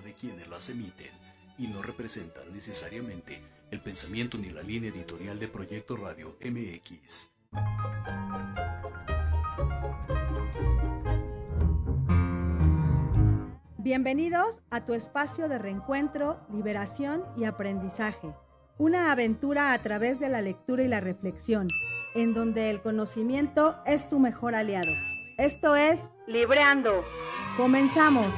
responsabilidad de quienes las emiten y no representan necesariamente el pensamiento ni la línea editorial de Proyecto Radio MX. Bienvenidos a tu espacio de reencuentro, liberación y aprendizaje. Una aventura a través de la lectura y la reflexión, en donde el conocimiento es tu mejor aliado. Esto es Libreando. Comenzamos.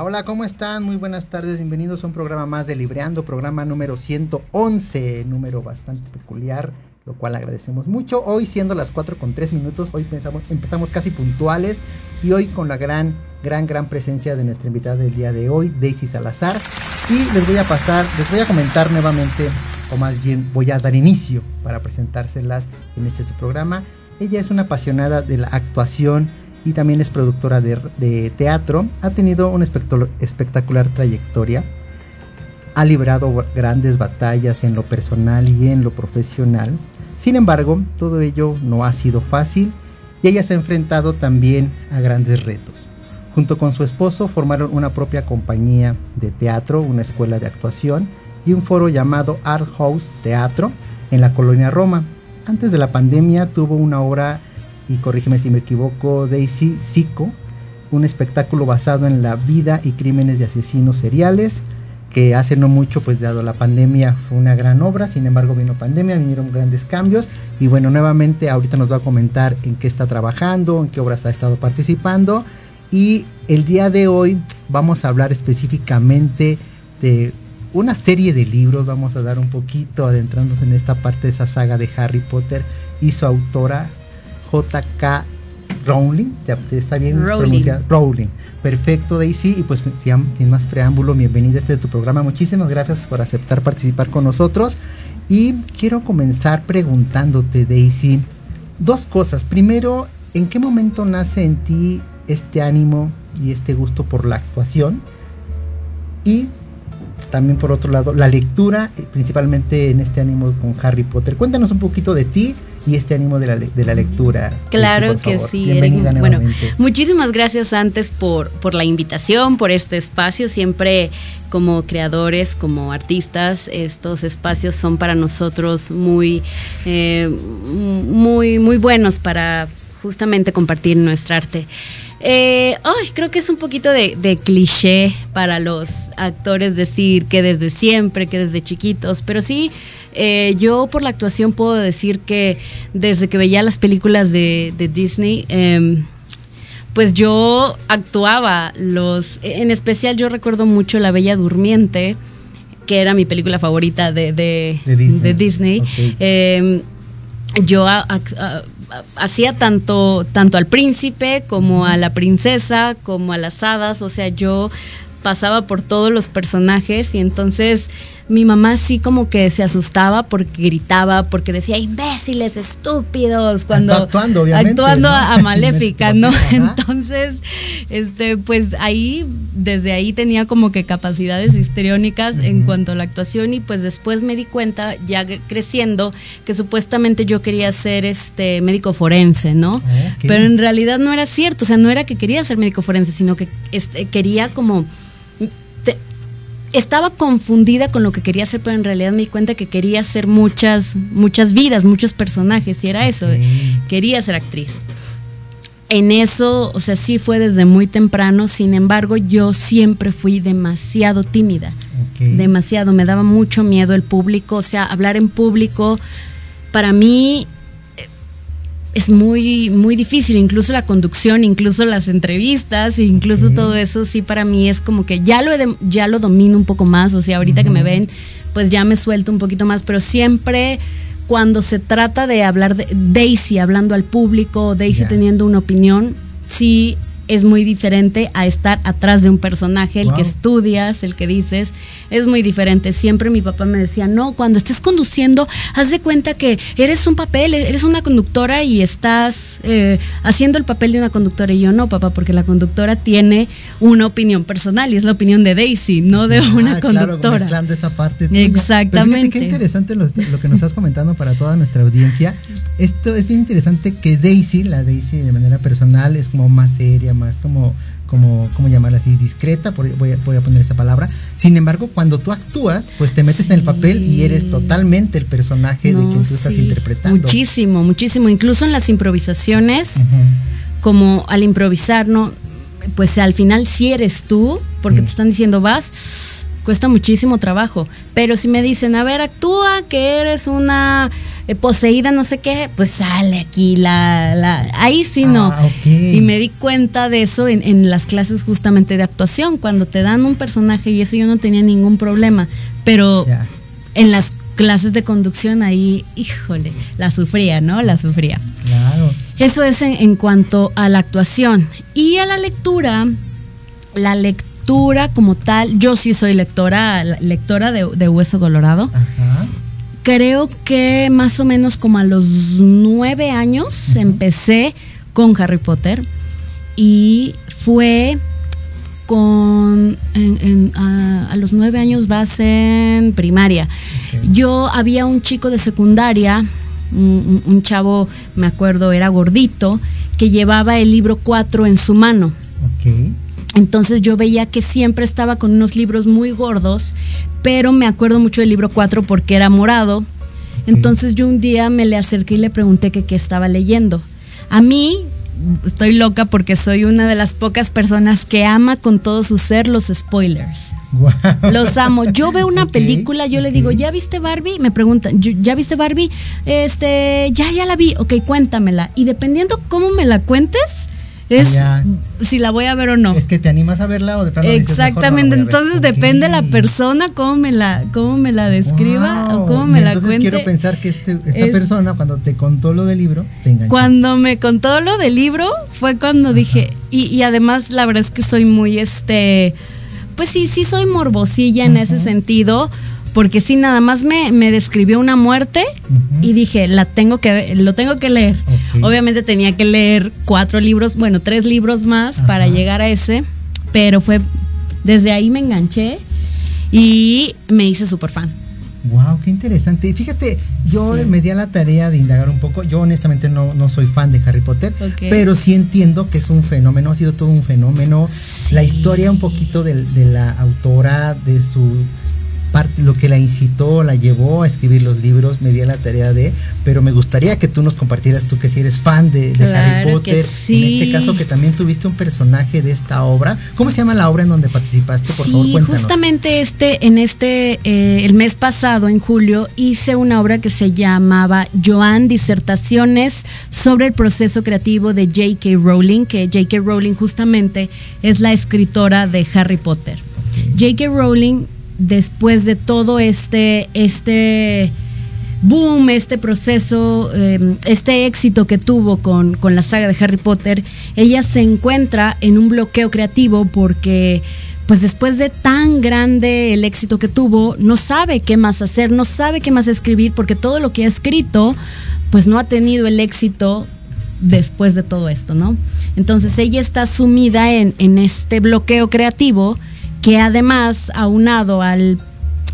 Hola, hola, ¿cómo están? Muy buenas tardes, bienvenidos a un programa más de Libreando, programa número 111, número bastante peculiar, lo cual agradecemos mucho. Hoy siendo las 4 con 3 minutos, hoy pensamos, empezamos casi puntuales y hoy con la gran, gran, gran presencia de nuestra invitada del día de hoy, Daisy Salazar. Y les voy a pasar, les voy a comentar nuevamente, o más bien voy a dar inicio para presentárselas en este su programa. Ella es una apasionada de la actuación y también es productora de, teatro. Ha tenido una espectacular trayectoria. Ha librado grandes batallas en lo personal y en lo profesional. Sin embargo, todo ello no ha sido fácil y ella se ha enfrentado también a grandes retos. Junto con su esposo formaron una propia compañía de teatro, una escuela de actuación y un foro llamado Art House Teatro en la colonia Roma. Antes de la pandemia tuvo una obra y corrígeme si me equivoco, Daisy Zico, un espectáculo basado en la vida y crímenes de asesinos seriales, que hace no mucho, pues dado la pandemia, fue una gran obra, sin embargo vino pandemia, vinieron grandes cambios, y bueno, nuevamente ahorita nos va a comentar en qué está trabajando, en qué obras ha estado participando, y el día de hoy vamos a hablar específicamente de una serie de libros, vamos a dar un poquito adentrándonos en esta parte de esa saga de Harry Potter y su autora JK Rowling, ya está bien pronunciado, Rowling. Perfecto, Daisy. Y pues sin más preámbulo, bienvenida a este tu programa. Muchísimas gracias por aceptar participar con nosotros. Y quiero comenzar preguntándote, Daisy, dos cosas. Primero, ¿en qué momento nace en ti este ánimo y este gusto por la actuación? Y también por otro lado, la lectura, eh, principalmente en este ánimo con Harry Potter. Cuéntanos un poquito de ti y este ánimo de la, de la lectura. Claro que sí. Bienvenida bueno, muchísimas gracias antes por, por la invitación, por este espacio. Siempre como creadores, como artistas, estos espacios son para nosotros muy, eh, muy, muy buenos para justamente compartir nuestra arte. Eh, creo que es un poquito de, cliché para los actores decir que desde siempre, que desde chiquitos, pero sí, eh, yo por la actuación puedo decir que desde que veía las películas de, Disney, em, pues yo actuaba los, en especial yo recuerdo mucho La Bella Durmiente, que era mi película favorita de, Disney. Em, yo hacía tanto, tanto al príncipe como a la princesa, como a las hadas, o sea, yo pasaba por todos los personajes y entonces mi mamá sí como que se asustaba porque gritaba, porque decía imbéciles, estúpidos, cuando actuando, obviamente, actuando a Maléfica, ¿no? Entonces, este, pues ahí, desde ahí tenía como que capacidades histriónicas en cuanto a la actuación y pues después me di cuenta, ya creciendo, que supuestamente yo quería ser este médico forense, ¿no? Ah, Pero en realidad no era cierto, o sea, no era que quería ser médico forense, sino que este, quería como estaba confundida con lo que quería hacer, pero en realidad me di cuenta que quería hacer muchas, muchas vidas, muchos personajes, y era eso, quería ser actriz. En eso, o sea, sí fue desde muy temprano, sin embargo, yo siempre fui demasiado tímida, demasiado, me daba mucho miedo el público, o sea, hablar en público, para mí es muy, muy difícil, incluso la conducción, incluso las entrevistas, incluso todo eso, sí para mí es como que ya lo, ya lo domino un poco más, o sea, ahorita que me ven, pues ya me suelto un poquito más, pero siempre cuando se trata de hablar de Daisy hablando al público, Daisy teniendo una opinión, sí es muy diferente a estar atrás de un personaje, el que estudias, el que dices, es muy diferente. Siempre mi papá me decía, no, cuando estés conduciendo, haz de cuenta que eres un papel, eres una conductora y estás eh, haciendo el papel de una conductora. Y yo no, papá, porque la conductora tiene una opinión personal y es la opinión de Daisy, no de ah, una conductora. Claro, esa parte. Exactamente. qué interesante lo, lo que nos estás comentando para toda nuestra audiencia. Esto es bien interesante que Daisy, la Daisy de manera personal, es como más seria, más como como, ¿cómo llamarla así? Discreta, voy a, voy a poner esa palabra. Sin embargo, cuando tú actúas, pues te metes en el papel y eres totalmente el personaje de quien tú estás interpretando. Muchísimo, muchísimo. Incluso en las improvisaciones, como al improvisar, ¿no? Pues al final sí eres tú, porque te están diciendo vas, cuesta muchísimo trabajo. Pero si me dicen, a ver, actúa que eres una eh, poseída, no sé qué, pues sale aquí la, la ahí sí no. Ah, y me di cuenta de eso en, las clases justamente de actuación, cuando te dan un personaje y eso yo no tenía ningún problema, pero en las clases de conducción ahí, híjole, la sufría, ¿no? La sufría. Claro. Eso es en, cuanto a la actuación. Y a la lectura, la lectura como tal, yo sí soy lectora, lectora de, de Hueso Colorado. Ajá creo que más o menos como a los nueve años empecé con Harry Potter y fue con a, los nueve años vas en primaria. Yo había un chico de secundaria, un, chavo, me acuerdo, era gordito, que llevaba el libro 4 en su mano. Entonces yo veía que siempre estaba con unos libros muy gordos, pero me acuerdo mucho del libro 4 porque era morado. Entonces yo un día me le acerqué y le pregunté que qué estaba leyendo. A mí estoy loca porque soy una de las pocas personas que ama con todo su ser los spoilers. Los amo. Yo veo una película, yo le digo, ¿ya viste Barbie? Me preguntan, ¿ya viste Barbie? Este, ya, ya la vi. Ok, cuéntamela. Y dependiendo cómo me la cuentes, es si la voy a ver o no. Es que te animas a verla o de plano Exactamente, entonces depende la persona cómo me la cómo me la describa o cómo me la cuente. Entonces quiero pensar que este, esta persona cuando te contó lo del libro te enganchó. Cuando me contó lo del libro fue cuando dije y, y además la verdad es que soy muy este pues sí, sí soy morbosilla en ese sentido porque sí nada más me, me describió una muerte y dije la tengo que lo tengo que leer. Obviamente tenía que leer cuatro libros bueno tres libros más para llegar a ese pero fue desde ahí me enganché y me hice súper fan Wow, qué interesante. Fíjate, yo me di a la tarea de indagar un poco. Yo honestamente no, no soy fan de Harry Potter, pero sí entiendo que es un fenómeno, ha sido todo un fenómeno. La historia un poquito de, de la autora, de su parte, lo que la incitó, la llevó a escribir los libros, me di la tarea de, pero me gustaría que tú nos compartieras, tú que si eres fan de, Harry Potter, en este caso que también tuviste un personaje de esta obra. ¿Cómo se llama la obra en donde participaste? Por favor, cuéntanos. Justamente este, en este, eh, el mes pasado, en julio, hice una obra que se llamaba Joan Disertaciones sobre el proceso creativo de J.K. Rowling, que J.K. Rowling justamente es la escritora de Harry Potter. J.K. Rowling después de todo este, este boom, este proceso, em, este éxito que tuvo con, con, la saga de Harry Potter, ella se encuentra en un bloqueo creativo porque pues después de tan grande el éxito que tuvo, no sabe qué más hacer, no sabe qué más escribir porque todo lo que ha escrito pues no ha tenido el éxito después de todo esto, ¿no? Entonces ella está sumida en, en este bloqueo creativo que además, aunado al,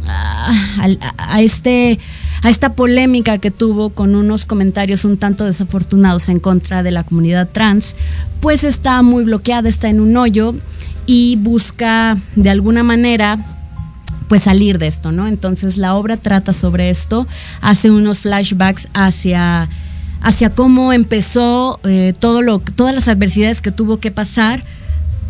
a, este a esta polémica que tuvo con unos comentarios un tanto desafortunados en contra de la comunidad trans, pues está muy bloqueada, está en un hoyo y busca de alguna manera pues salir de esto, ¿no? Entonces la obra trata sobre esto, hace unos flashbacks hacia, hacia cómo empezó eh, todo lo, todas las adversidades que tuvo que pasar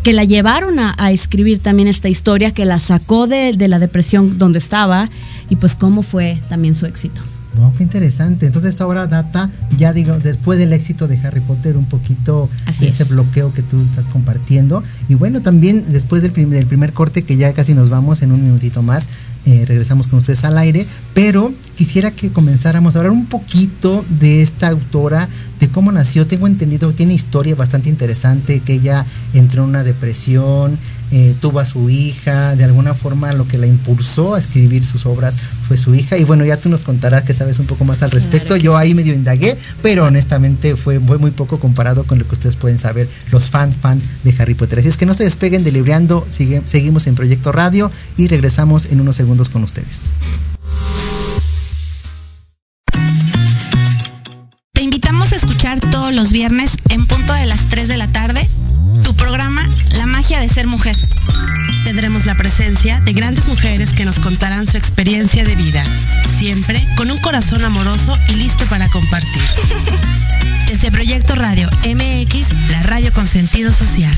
que la llevaron a, escribir también esta historia, que la sacó de, la depresión donde estaba y pues cómo fue también su éxito. Wow, qué interesante. Entonces esta obra data ya digo después del éxito de Harry Potter un poquito ese bloqueo que tú estás compartiendo y bueno también después del, del primer corte que ya casi nos vamos en un minutito más eh, regresamos con ustedes al aire, pero quisiera que comenzáramos a hablar un poquito de esta autora, de cómo nació. Tengo entendido, tiene historia bastante interesante, que ella entró en una depresión, eh, tuvo a su hija, de alguna forma lo que la impulsó a escribir sus obras fue su hija. Y bueno, ya tú nos contarás que sabes un poco más al respecto. Yo ahí medio indagué, pero honestamente fue, muy poco comparado con lo que ustedes pueden saber, los fan, fan de Harry Potter. Así es que no se despeguen de Libreando, seguimos en Proyecto Radio y regresamos en unos segundos con ustedes. Te invitamos a escuchar todos los viernes en punto de las 3 de la tarde programa La magia de ser mujer. Tendremos la presencia de grandes mujeres que nos contarán su experiencia de vida, siempre con un corazón amoroso y listo para compartir. Desde Proyecto Radio MX, la radio con sentido social.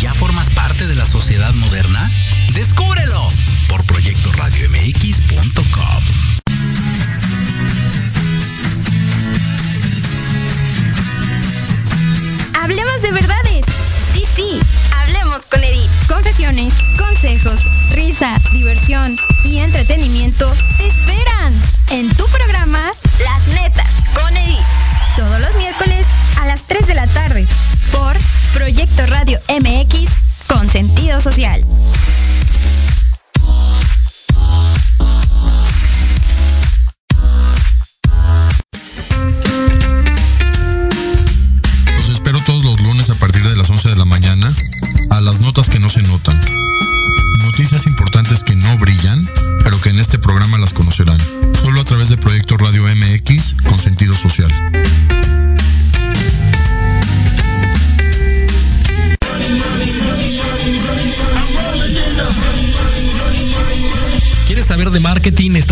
ya formas parte de la sociedad moderna? Descúbrelo por proyectoradiomx.com. Hablemos de verdades. Sí, sí, hablemos con Edith. Confesiones, consejos, risa, diversión y entretenimiento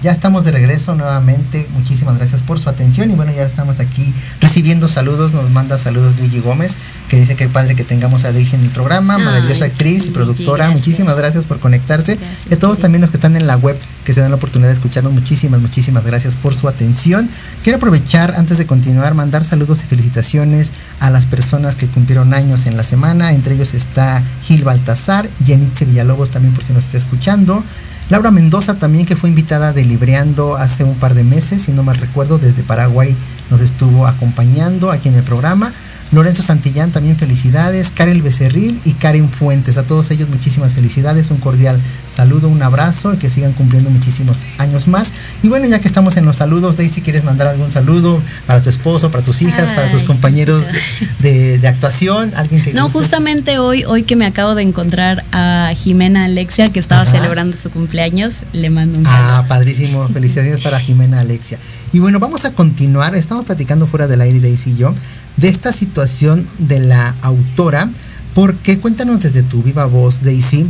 Ya estamos de regreso nuevamente. Muchísimas gracias por su atención. Y bueno, ya estamos aquí recibiendo saludos. Nos manda saludos Luigi Gómez, que dice que padre que tengamos a Daisy en el programa. maravillosa actriz y productora. Muchísimas gracias por conectarse. Y a todos también los que están en la web, que se dan la oportunidad de escucharnos. Muchísimas, muchísimas gracias por su atención. Quiero aprovechar, antes de continuar, mandar saludos y felicitaciones a las personas que cumplieron años en la semana. Entre ellos está Gil Baltazar, Jenice Villalobos también por si nos está escuchando. Laura Mendoza también que fue invitada de Libreando hace un par de meses, si no mal recuerdo, desde Paraguay nos estuvo acompañando aquí en el programa. Lorenzo Santillán, también felicidades. Karel Becerril y Karen Fuentes. A todos ellos muchísimas felicidades. Un cordial saludo, un abrazo y que sigan cumpliendo muchísimos años más. Y bueno, ya que estamos en los saludos, Daisy, ¿quieres mandar algún saludo para tu esposo, para tus hijas, para tus compañeros de, actuación? ¿Alguien que No, justamente hoy, hoy que me acabo de encontrar a Jimena Alexia, que estaba celebrando su cumpleaños, le mando un saludo. Ah, padrísimo. Felicidades para Jimena Alexia. Y bueno, vamos a continuar. Estamos platicando fuera del aire, Daisy y yo de esta situación de la autora, porque cuéntanos desde tu viva voz, Daisy,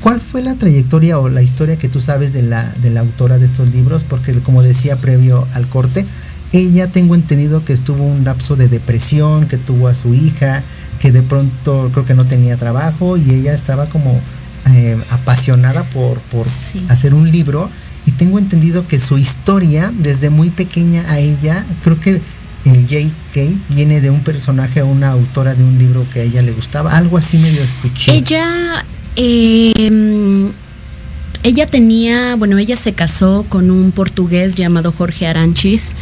¿cuál fue la trayectoria o la historia que tú sabes de la, de la autora de estos libros? Porque como decía previo al corte, ella tengo entendido que estuvo un lapso de depresión, que tuvo a su hija, que de pronto creo que no tenía trabajo y ella estaba como eh, apasionada por, por hacer un libro. Y tengo entendido que su historia desde muy pequeña a ella creo que el J.K. viene de un personaje o una autora de un libro que a ella le gustaba. Algo así medio escuché. Ella, em, ella tenía, bueno, ella se casó con un portugués llamado Jorge Aranchis.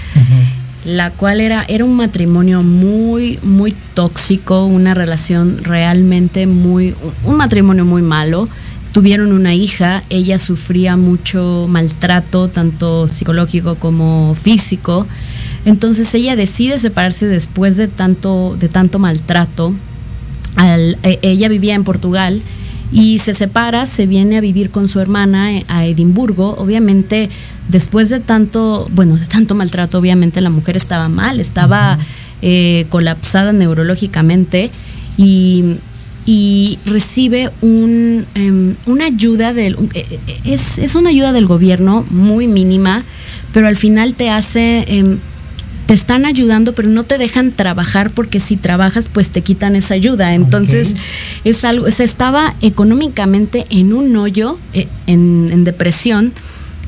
la cual era, era un matrimonio muy, muy tóxico, una relación realmente muy, un matrimonio muy malo. Tuvieron una hija, ella sufría mucho maltrato, tanto psicológico como físico. Entonces ella decide separarse después de tanto, de tanto maltrato. E, ella vivía en Portugal y se separa, se viene a vivir con su hermana eh, a Edimburgo. Obviamente, después de tanto, bueno, de tanto maltrato, obviamente la mujer estaba mal, estaba eh, colapsada neurológicamente y, recibe un, em, una ayuda del, eh, es, es, una ayuda del gobierno muy mínima, pero al final te hace em, te están ayudando, pero no te dejan trabajar porque si trabajas, pues te quitan esa ayuda. Entonces, es algo, se estaba económicamente en un hoyo, eh, en, depresión.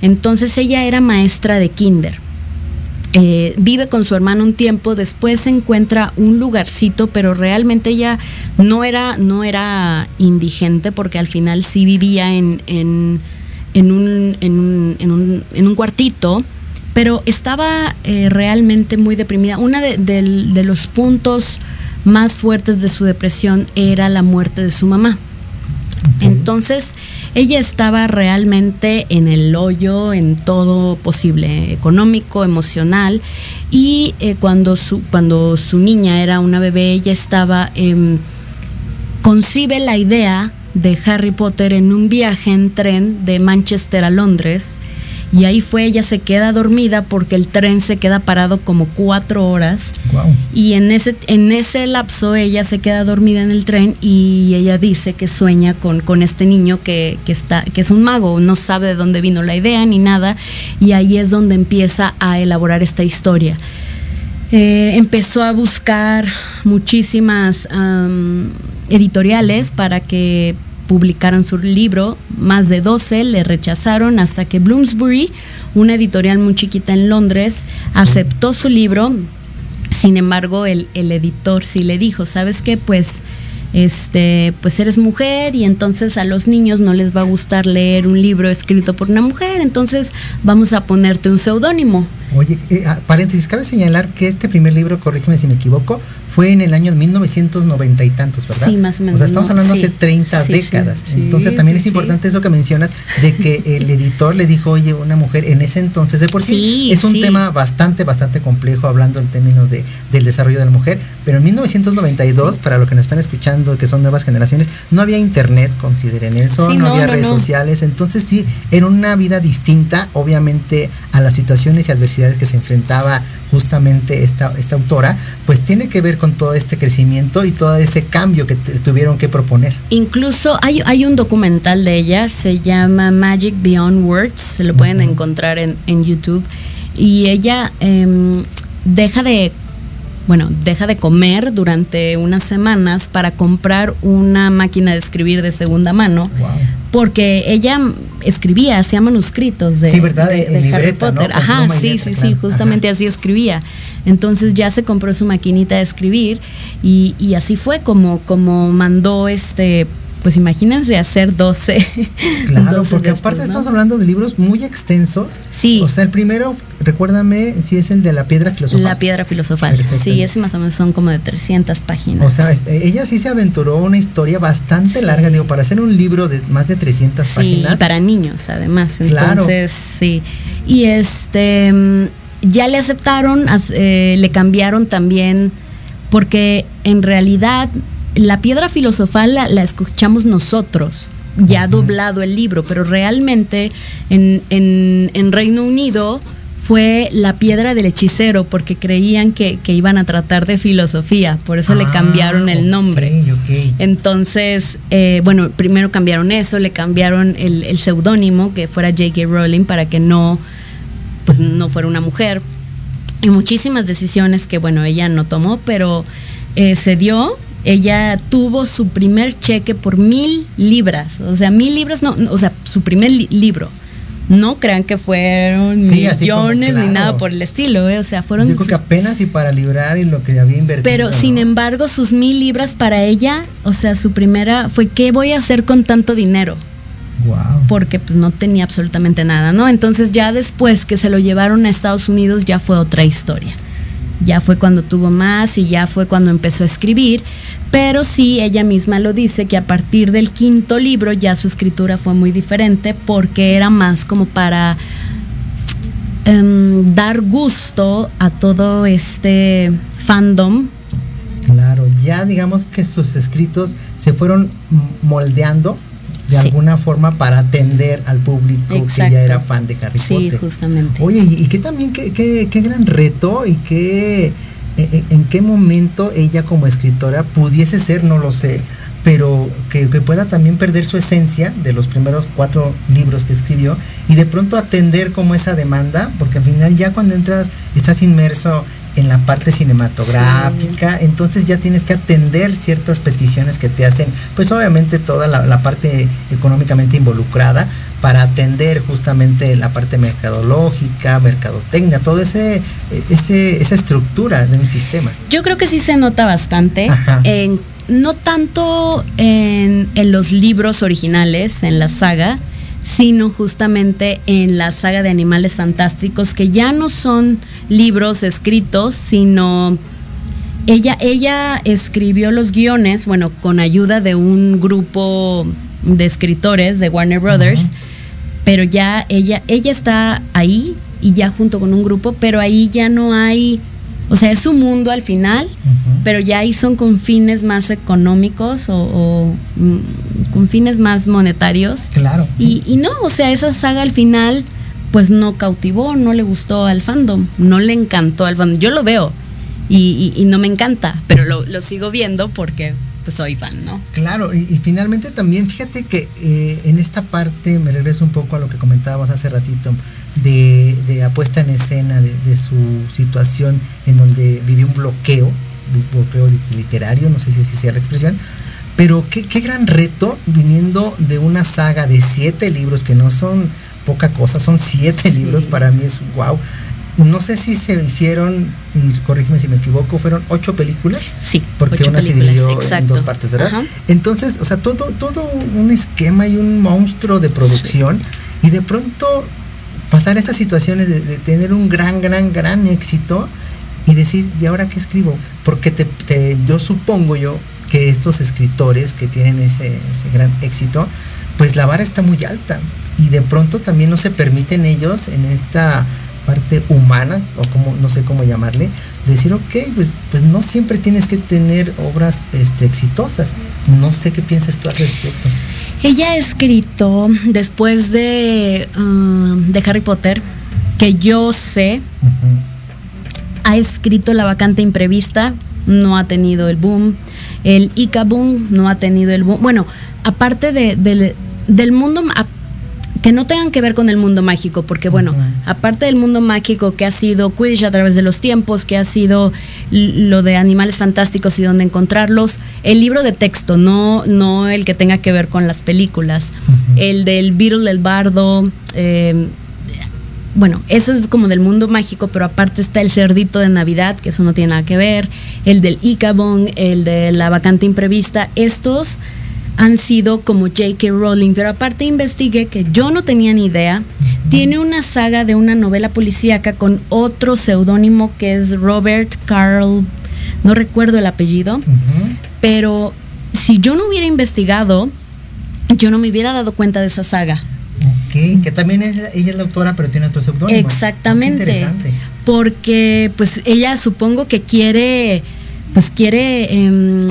Entonces ella era maestra de kinder. Eh, vive con su hermano un tiempo, después se encuentra un lugarcito, pero realmente ella no era, no era indigente porque al final sí vivía en, en, en, un, en, un, en, un, en un cuartito pero estaba eh, realmente muy deprimida. Uno de, los puntos más fuertes de su depresión era la muerte de su mamá. Entonces, ella estaba realmente en el hoyo, en todo posible, económico, emocional, y eh, cuando, su, cuando su niña era una bebé, ella estaba, em, concibe la idea de Harry Potter en un viaje en tren de Manchester a Londres, y ahí fue, ella se queda dormida porque el tren se queda parado como cuatro horas. Y en ese, en ese lapso ella se queda dormida en el tren y ella dice que sueña con, con este niño que, está, que es un mago, no sabe de dónde vino la idea ni nada. Y ahí es donde empieza a elaborar esta historia. Eh, empezó a buscar muchísimas editoriales para que publicaron su libro, más de 12 le rechazaron hasta que Bloomsbury, una editorial muy chiquita en Londres, aceptó su libro. Sin embargo, el, el editor sí le dijo, ¿sabes qué? Pues este, pues eres mujer y entonces a los niños no les va a gustar leer un libro escrito por una mujer, entonces vamos a ponerte un seudónimo. Oye, eh, ah, paréntesis, cabe señalar que este primer libro, corrígeme si me equivoco, fue en el año 1990 y tantos, ¿verdad? Sí, más o menos. O sea, estamos hablando hace 30 décadas. entonces también es importante eso que mencionas de que el editor le dijo, oye, una mujer en ese entonces, de por sí, es un tema bastante, bastante complejo hablando en términos de, del desarrollo de la mujer, pero en 1992, para los que nos están escuchando, que son nuevas generaciones, no había internet, consideren eso, no, había redes sociales, entonces sí, era una vida distinta, obviamente, a las situaciones y adversidades que se enfrentaba justamente esta, esta autora, pues tiene que ver con todo este crecimiento y todo ese cambio que tuvieron que proponer. Incluso hay, hay un documental de ella, se llama Magic Beyond Words, se lo pueden encontrar en, en, YouTube, y ella em, deja de bueno, deja de comer durante unas semanas para comprar una máquina de escribir de segunda mano. Porque ella escribía, hacía manuscritos de, Harry Potter. Ajá, sí, sí, sí, justamente así escribía. Entonces ya se compró su maquinita de escribir y, y así fue como, como mandó este pues imagínense hacer 12. Claro, porque aparte estamos hablando de libros muy extensos. Sí. O sea, el primero, recuérdame si es el de la piedra filosofal. La piedra filosofal. Sí, ese más o menos son como de 300 páginas. O sea, ella sí se aventuró una historia bastante larga, digo, para hacer un libro de más de 300 páginas. Sí, para niños además. Entonces, sí. Y este, ya le aceptaron, eh, le cambiaron también, porque en realidad la piedra filosofal la, escuchamos nosotros, ya doblado el libro, pero realmente en, en, Reino Unido fue la piedra del hechicero porque creían que, iban a tratar de filosofía, por eso le ah, cambiaron el nombre. Entonces, eh, bueno, primero cambiaron eso, le cambiaron el, el seudónimo que fuera J.K. Rowling para que no, pues no fuera una mujer. Y muchísimas decisiones que, bueno, ella no tomó, pero eh, se dio ella tuvo su primer cheque por mil libras, o sea, mil libras, no, o sea, su primer libro. No crean que fueron millones ni nada por el estilo, ¿eh? o sea, fueron... Yo creo que apenas y para librar y lo que había invertido. Pero sin embargo, sus mil libras para ella, o sea, su primera fue, ¿qué voy a hacer con tanto dinero? Wow. Porque pues no tenía absolutamente nada, ¿no? Entonces ya después que se lo llevaron a Estados Unidos ya fue otra historia. Ya fue cuando tuvo más y ya fue cuando empezó a escribir, pero sí ella misma lo dice que a partir del quinto libro ya su escritura fue muy diferente porque era más como para em, dar gusto a todo este fandom. Claro, ya digamos que sus escritos se fueron moldeando de alguna forma para atender al público que ya era fan de Harry Potter. Sí, justamente. Oye, y, qué también, qué, qué, qué, gran reto y qué, e, e, en, qué momento ella como escritora pudiese ser, no lo sé, pero que, pueda también perder su esencia de los primeros cuatro libros que escribió y de pronto atender como esa demanda, porque al final ya cuando entras, estás inmerso en la parte cinematográfica, entonces ya tienes que atender ciertas peticiones que te hacen, pues obviamente toda la, parte económicamente involucrada para atender justamente la parte mercadológica, mercadotecnia, todo ese, ese esa estructura de un sistema. Yo creo que sí se nota bastante, en, no tanto en, en los libros originales, en la saga, sino justamente en la saga de Animales Fantásticos, que ya no son libros escritos, sino ella, ella escribió los guiones, bueno, con ayuda de un grupo de escritores de Warner Brothers, pero ya ella, ella está ahí y ya junto con un grupo, pero ahí ya no hay o sea, es su mundo al final, pero ya ahí son con fines más económicos o, mm, con fines más monetarios. Claro. Y, y, no, o sea, esa saga al final, pues no cautivó, no le gustó al fandom, no le encantó al fandom. Yo lo veo y, y, no me encanta, pero lo, lo, sigo viendo porque pues soy fan, ¿no? Claro, y, finalmente también, fíjate que eh, en esta parte me regreso un poco a lo que comentábamos hace ratito de, apuesta en escena de, su situación en donde vivió un bloqueo, un bloqueo literario, no sé si así sea la expresión, pero qué, gran reto viniendo de una saga de siete libros que no son poca cosa, son siete libros, para mí es wow. No sé si se hicieron, y corrígeme si me equivoco, fueron ocho películas. Sí. Porque una se dividió en dos partes, ¿verdad? Entonces, o sea, todo, todo un esquema y un monstruo de producción. Y de pronto pasar esas situaciones de, tener un gran, gran, gran éxito y decir, ¿y ahora qué escribo? Porque te, yo supongo yo que estos escritores que tienen ese, gran éxito, pues la vara está muy alta y de pronto también no se permiten ellos en esta parte humana o como no sé cómo llamarle decir ok pues pues no siempre tienes que tener obras este, exitosas no sé qué piensas tú al respecto ella ha escrito después de, um, de Harry Potter, que yo sé, ha escrito La vacante imprevista, no ha tenido el boom. El Ica Boom no ha tenido el boom. Bueno, aparte de, del mundo, que no tengan que ver con el mundo mágico, porque bueno, aparte del mundo mágico que ha sido Quidditch a través de los tiempos, que ha sido lo de animales fantásticos y dónde encontrarlos, el libro de texto, no, no el que tenga que ver con las películas, el del Beetle del Bardo, eh, bueno, eso es como del mundo mágico, pero aparte está el cerdito de Navidad, que eso no tiene nada que ver, el del Icabong, el de la vacante imprevista, estos han sido como J.K. Rowling, pero aparte investigué que yo no tenía ni idea. Tiene una saga de una novela policíaca con otro seudónimo que es Robert Carl, no recuerdo el apellido, pero si yo no hubiera investigado, yo no me hubiera dado cuenta de esa saga. Ok, que también es, ella es la autora, pero tiene otro seudónimo. Exactamente. interesante. Porque pues ella supongo que quiere, pues quiere... Em,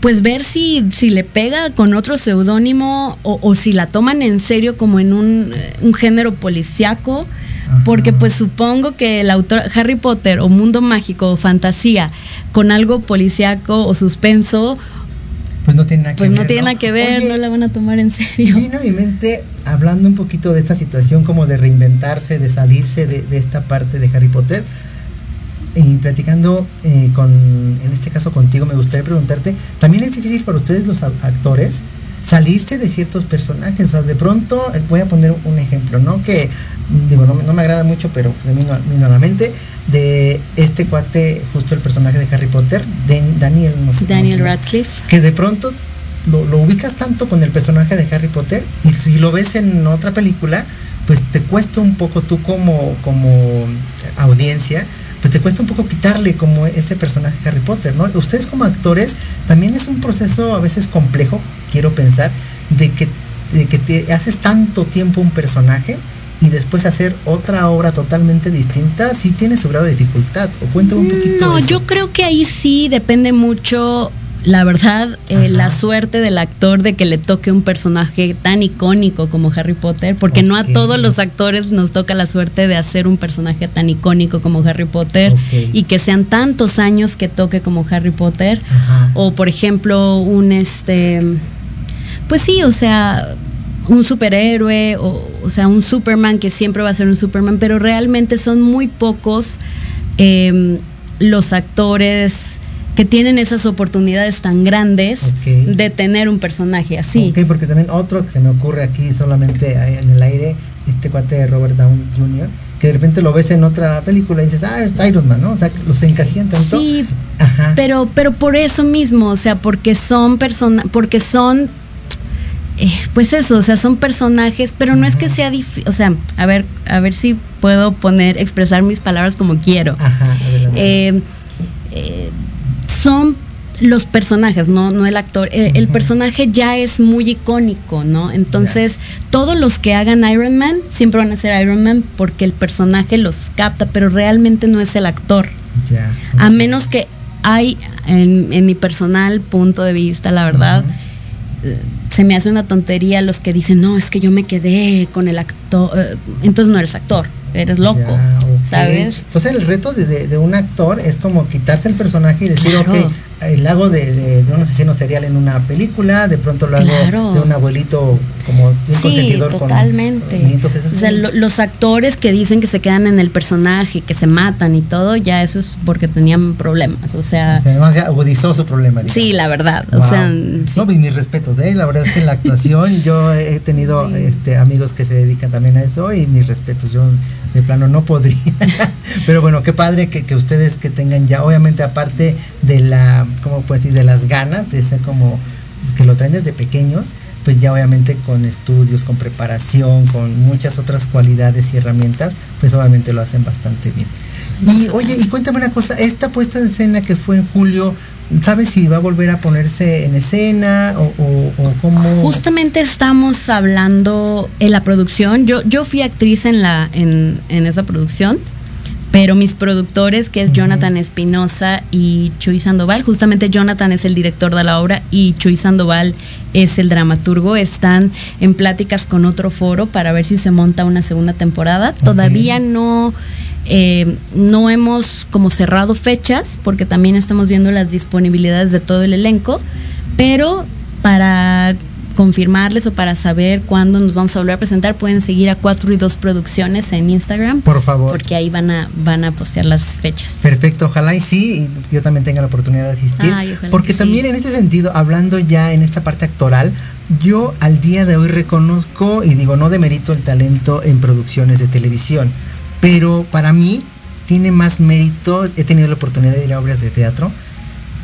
pues ver si, si le pega con otro seudónimo o, si la toman en serio como en un, un género policiaco. Porque pues supongo que el autor Harry Potter o Mundo Mágico o Fantasía con algo policiaco o suspenso pues no tiene nada que pues ver. no tiene nada que ver, no la van a tomar en serio. Vino a mi mente hablando un poquito de esta situación como de reinventarse, de salirse de, de esta parte de Harry Potter y platicando eh, con, en este caso contigo, me gustaría preguntarte, ¿también es difícil para ustedes los actores salirse de ciertos personajes? O sea, de pronto, eh, voy a poner un ejemplo, ¿no? Que, digo, no, me agrada mucho, pero me vino, a la mente, de este cuate, justo el personaje de Harry Potter, de Daniel, no sé Daniel Radcliffe. Que de pronto lo, lo ubicas tanto con el personaje de Harry Potter y si lo ves en otra película, pues te cuesta un poco tú como, como audiencia, pues te cuesta un poco quitarle como ese personaje Harry Potter, ¿no? Ustedes como actores también es un proceso a veces complejo, quiero pensar, de que, de que te haces tanto tiempo un personaje y después hacer otra obra totalmente distinta, sí tiene su grado de dificultad. O cuéntame un poquito. No, yo creo que ahí sí depende mucho la verdad, eh, la suerte del actor de que le toque un personaje tan icónico como Harry Potter, porque no a todos los actores nos toca la suerte de hacer un personaje tan icónico como Harry Potter y que sean tantos años que toque como Harry Potter. O por ejemplo, un este, pues sí, o sea, un superhéroe, o, o sea, un Superman que siempre va a ser un Superman, pero realmente son muy pocos em, los actores que tienen esas oportunidades tan grandes de tener un personaje así. Ok, porque también otro que se me ocurre aquí solamente en el aire, este cuate de Robert Downey Jr., que de repente lo ves en otra película y dices, ah, es Iron Man, ¿no? O sea, los encasillan tanto. Sí, pero pero por eso mismo, o sea, porque son personas, porque son eh, pues eso, o sea, son personajes, pero no es que sea difícil, o sea, a ver, a ver si puedo poner, expresar mis palabras como quiero. Ajá, adelante. Eh, eh, son los personajes, no, no el actor. Eh, el, personaje ya es muy icónico, ¿no? Entonces, todos los que hagan Iron Man siempre van a ser Iron Man porque el personaje los capta, pero realmente no es el actor. A menos que hay, en, mi personal punto de vista, la verdad, eh, se me hace una tontería los que dicen, no, es que yo me quedé con el actor. Eh, entonces no eres actor eres loco, ¿sabes? Entonces el reto de, de, un actor es como quitarse el personaje y decir, ok, el hago de, un asesino serial en una película, de pronto lo hago de un abuelito como un sí, totalmente. o sea, los actores que dicen que se quedan en el personaje, que se matan y todo, ya eso es porque tenían problemas, o sea... Se agudizó su problema. Sí, la verdad, o sea... No, pues mis respetos, ¿eh? la verdad es que en la actuación yo he tenido este, amigos que se dedican también a eso y mis respetos, yo de plano no podría. Pero bueno, qué padre que, que, ustedes que tengan ya, obviamente aparte de la, ¿cómo puedes decir? De las ganas de ser como, que lo traen desde pequeños, pues ya obviamente con estudios, con preparación, con muchas otras cualidades y herramientas, pues obviamente lo hacen bastante bien. Y oye, y cuéntame una cosa, esta puesta de escena que fue en julio, ¿Sabes si va a volver a ponerse en escena o, o, cómo? Justamente estamos hablando en la producción. Yo, yo fui actriz en, la, en, esa producción, pero mis productores, que es Jonathan Espinosa y Chuy Sandoval, justamente Jonathan es el director de la obra y Chuy Sandoval es el dramaturgo, están en pláticas con otro foro para ver si se monta una segunda temporada. Todavía no eh, no hemos como cerrado fechas porque también estamos viendo las disponibilidades de todo el elenco, pero para confirmarles o para saber cuándo nos vamos a volver a presentar, pueden seguir a 4 y 2 Producciones en Instagram. Por favor. Porque ahí van a, van a postear las fechas. Perfecto, ojalá y sí, yo también tenga la oportunidad de asistir. porque también en ese sentido, hablando ya en esta parte actoral, yo al día de hoy reconozco y digo, no demerito el talento en producciones de televisión pero para mí tiene más mérito, he tenido la oportunidad de ir a obras de teatro,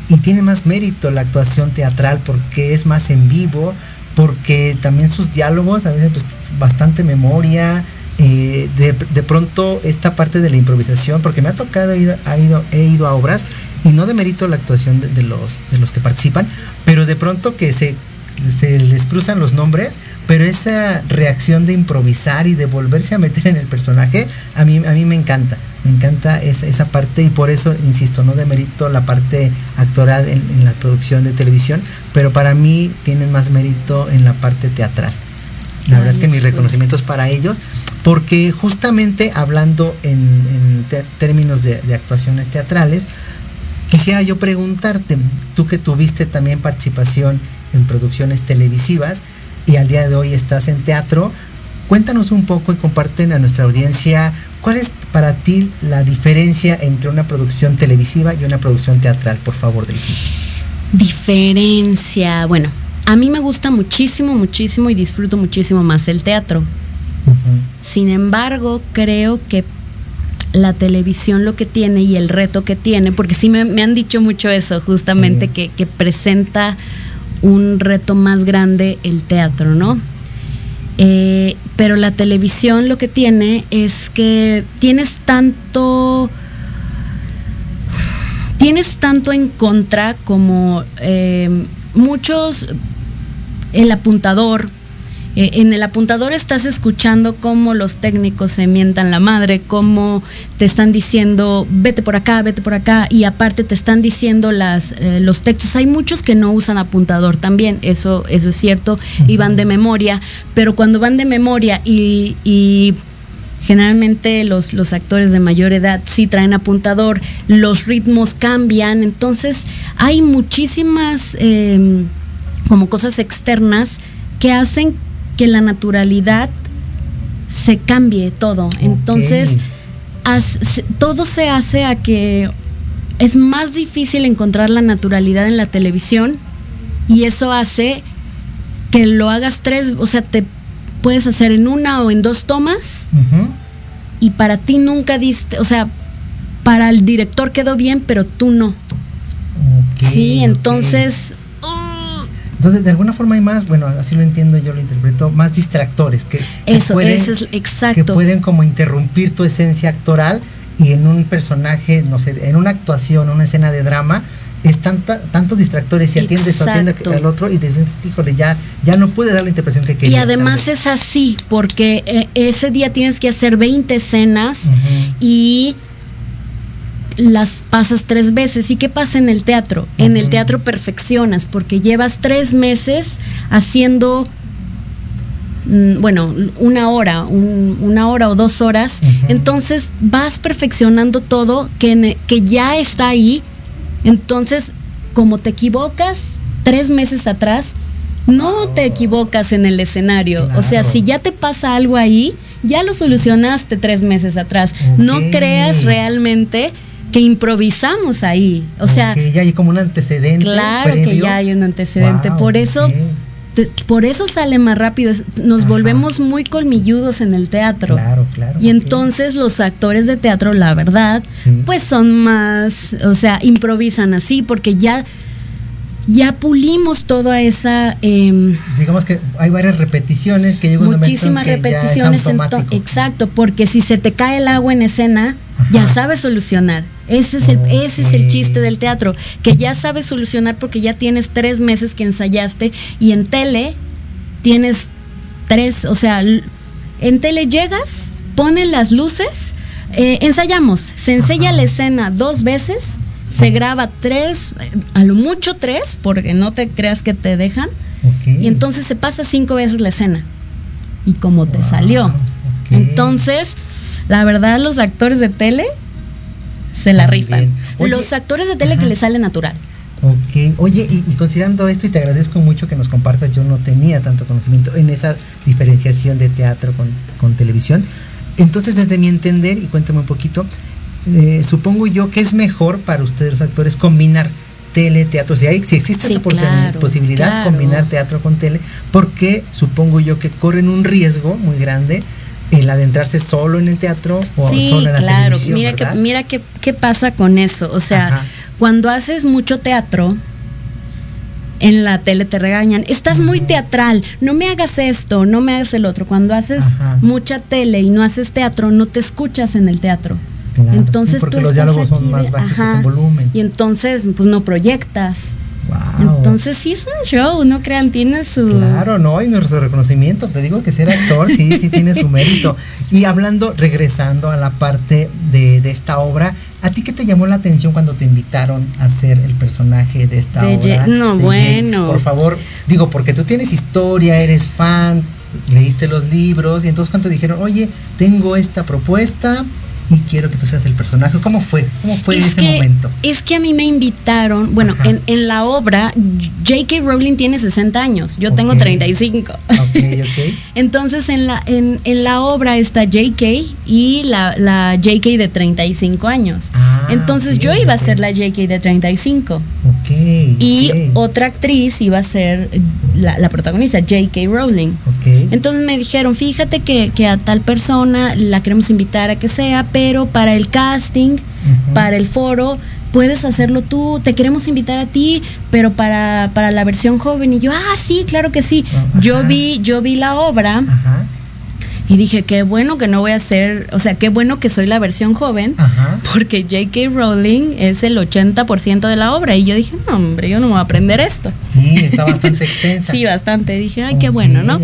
y tiene más mérito la actuación teatral porque es más en vivo, porque también sus diálogos, a veces pues, bastante memoria, eh, de, pronto esta parte de la improvisación, porque me ha tocado, he ido, he ido a obras y no demerito la actuación de, los, de los que participan, pero de pronto que se, se les cruzan los nombres, pero esa reacción de improvisar y de volverse a meter en el personaje, a mí, a mí me encanta. Me encanta esa, esa parte y por eso, insisto, no demerito la parte actoral en, la producción de televisión, pero para mí tienen más mérito en la parte teatral. La verdad es que mis reconocimientos para ellos, porque justamente hablando en, términos de, de actuaciones teatrales, quisiera yo preguntarte, tú que tuviste también participación en producciones televisivas, y al día de hoy estás en teatro. Cuéntanos un poco y comparten a nuestra audiencia cuál es para ti la diferencia entre una producción televisiva y una producción teatral, por favor, Daisy. Diferencia, bueno, a mí me gusta muchísimo, muchísimo y disfruto muchísimo más el teatro. Sin embargo, creo que la televisión lo que tiene y el reto que tiene, porque sí me, han dicho mucho eso, justamente que, que presenta un reto más grande el teatro, ¿no? Eh, pero la televisión lo que tiene es que tienes tanto tienes tanto en contra como eh, muchos el apuntador eh, en el apuntador estás escuchando cómo los técnicos se mientan la madre, cómo te están diciendo vete por acá, vete por acá, y aparte te están diciendo las, eh, los textos. Hay muchos que no usan apuntador también, eso, eso es cierto, y van de memoria, pero cuando van de memoria y, generalmente los, actores de mayor edad sí traen apuntador, los ritmos cambian, entonces hay muchísimas em, como cosas externas que hacen que la naturalidad se cambie todo. Entonces, todo se hace a que es más difícil encontrar la naturalidad en la televisión y eso hace que lo hagas tres, o sea, te puedes hacer en una o en dos tomas y para ti nunca diste, o sea, para el director quedó bien, pero tú no. sí, entonces entonces, de alguna forma hay más, bueno, así lo entiendo, yo lo interpreto, más distractores que, eso, pueden, es exacto. que pueden como interrumpir tu esencia actoral y en un personaje, no sé, en una actuación, una escena de drama, es tantos distractores y atiendes atiende al otro y dices, híjole, ya, ya no puede dar la interpretación que quería. Y además es así, porque eh, ese día tienes que hacer 20 escenas y las pasas tres veces. ¿Y qué pasa en el teatro? En el teatro perfeccionas porque llevas tres meses haciendo, mm, bueno, una hora, una hora o dos horas. Entonces vas perfeccionando todo que, que ya está ahí. Entonces, como te equivocas tres meses atrás, no te equivocas en el escenario. O sea, si ya te pasa algo ahí, ya lo solucionaste tres meses atrás. No creas realmente que improvisamos ahí. O sea, ya hay como un antecedente. Claro que ya hay un antecedente. por eso, por eso sale más rápido. Nos volvemos muy colmilludos en el teatro. Claro, claro. Y entonces los actores de teatro, la verdad, pues son más, o sea, improvisan así porque ya ya pulimos toda esa em, digamos que hay varias repeticiones que llega muchísimas repeticiones exacto porque si se te cae el agua en escena ya sabes solucionar. Ese es, el, ese es el chiste del teatro, que ya sabes solucionar porque ya tienes tres meses que ensayaste y en tele tienes tres, o sea, en tele llegas, ponen las luces, eh, ensayamos, se enseña la escena dos veces, se graba tres, a lo mucho tres, porque no te creas que te dejan, y entonces se pasa cinco veces la escena, y como te salió. Entonces, la verdad, los actores de tele se la rifan. Los actores de tele que les sale natural. Ok, oye, y, considerando esto, y te agradezco mucho que nos compartas, yo no tenía tanto conocimiento en esa diferenciación de teatro con, televisión. Entonces, desde mi entender, y cuéntame un poquito, eh, supongo yo que es mejor para ustedes los actores combinar tele, teatro, si, hay, si existe esa posibilidad, combinar teatro con tele, porque supongo yo que corren un riesgo muy grande el adentrarse solo en el teatro o solo en la claro. Mira que, mira qué, qué pasa con eso. O sea, cuando haces mucho teatro, en la tele te regañan, estás muy teatral, no me hagas esto, no me hagas el otro. Cuando haces mucha tele y no haces teatro, no te escuchas en el teatro. Entonces porque los diálogos son más bajos en volumen. Y entonces, pues no proyectas. Entonces sí es un show, no crean, tiene su... Claro, no, y nuestro reconocimiento, te digo que ser actor sí, sí tiene su mérito. Y hablando, regresando a la parte de, esta obra, ¿a ti qué te llamó la atención cuando te invitaron a ser el personaje de esta obra? no, bueno. Por favor, digo, porque tú tienes historia, eres fan, leíste los libros, y entonces cuando dijeron, oye, tengo esta propuesta, y quiero que tú seas el personaje. ¿Cómo fue? ¿Cómo fue ese momento? Es que a mí me invitaron, bueno, en, en, la obra, J.K. Rowling tiene 60 años, yo tengo 35. Okay, okay. Entonces en la, en, en, la obra está J.K. y la, la J.K. de 35 años. Ah, Entonces yo iba a ser la J.K. de 35. y otra actriz iba a ser la, la protagonista, J.K. Rowling. Entonces me dijeron, fíjate que, que a tal persona la queremos invitar a que sea pero para el casting, para el foro, puedes hacerlo tú, te queremos invitar a ti, pero para, para la versión joven. Y yo, ah, sí, claro que sí. Yo vi, yo vi la obra. Y dije, qué bueno que no voy a ser, o sea, qué bueno que soy la versión joven, porque J.K. Rowling es el 80% de la obra. Y yo dije, no, hombre, yo no me voy a aprender esto. Sí, está bastante extensa. sí, bastante. Dije, ay, qué bueno, ¿no?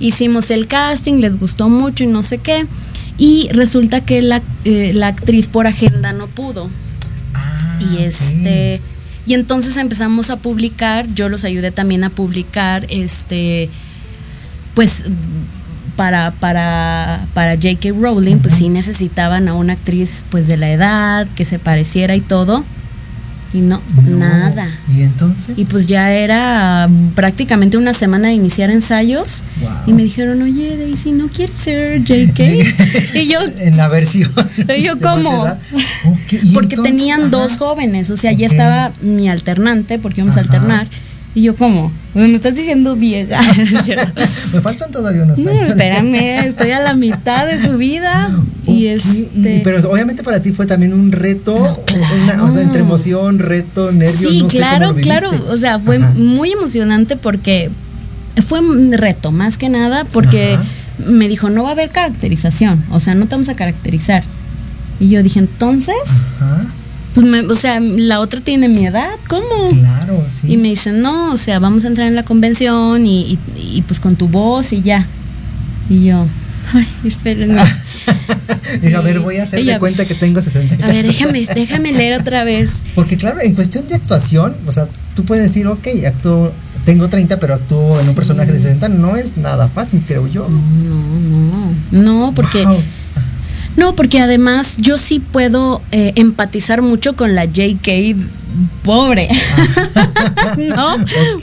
Hicimos el casting, les gustó mucho y no sé qué. Y resulta que la, eh, la actriz por agenda no pudo. Ah, y este. Y entonces empezamos a publicar, yo los ayudé también a publicar, este, pues para, para, para J.K. Rowling, pues sí necesitaban a una actriz pues de la edad, que se pareciera y todo. Y no, nada. ¿Y entonces? Y pues ya era prácticamente una semana de iniciar ensayos. Y me dijeron, oye, Daisy, ¿no quieres ser JK? y yo... En la versión. Y yo, ¿cómo? Porque tenían dos jóvenes, o sea, ya estaba mi alternante, porque íbamos a alternar y yo, ¿cómo? Me estás diciendo vieja. Me faltan todavía unos años. No, espérame, estoy a la mitad de su vida. Y, este... pero obviamente para ti fue también un reto, una, o sea, entre emoción, reto, nervios. Sí, claro, claro. O sea, fue muy emocionante porque fue un reto, más que nada, porque me dijo, no va a haber caracterización. O sea, no te vamos a caracterizar. Y yo dije, entonces. Ajá pues o sea, la otra tiene mi edad, ¿cómo? Claro, sí. Y me dicen, no, o sea, vamos a entrar en la convención y, y, pues con tu voz y ya. Y yo, ay, espérenme. y, a ver, voy a hacer de cuenta que tengo 60 A ver, déjame, déjame leer otra vez. Porque claro, en cuestión de actuación, o sea, tú puedes decir, ok, actúo, tengo 30, pero actúo en un personaje de 60, no es nada fácil, creo yo. No, no, no, porque... No, porque además yo sí puedo eh, empatizar mucho con la JK pobre. no,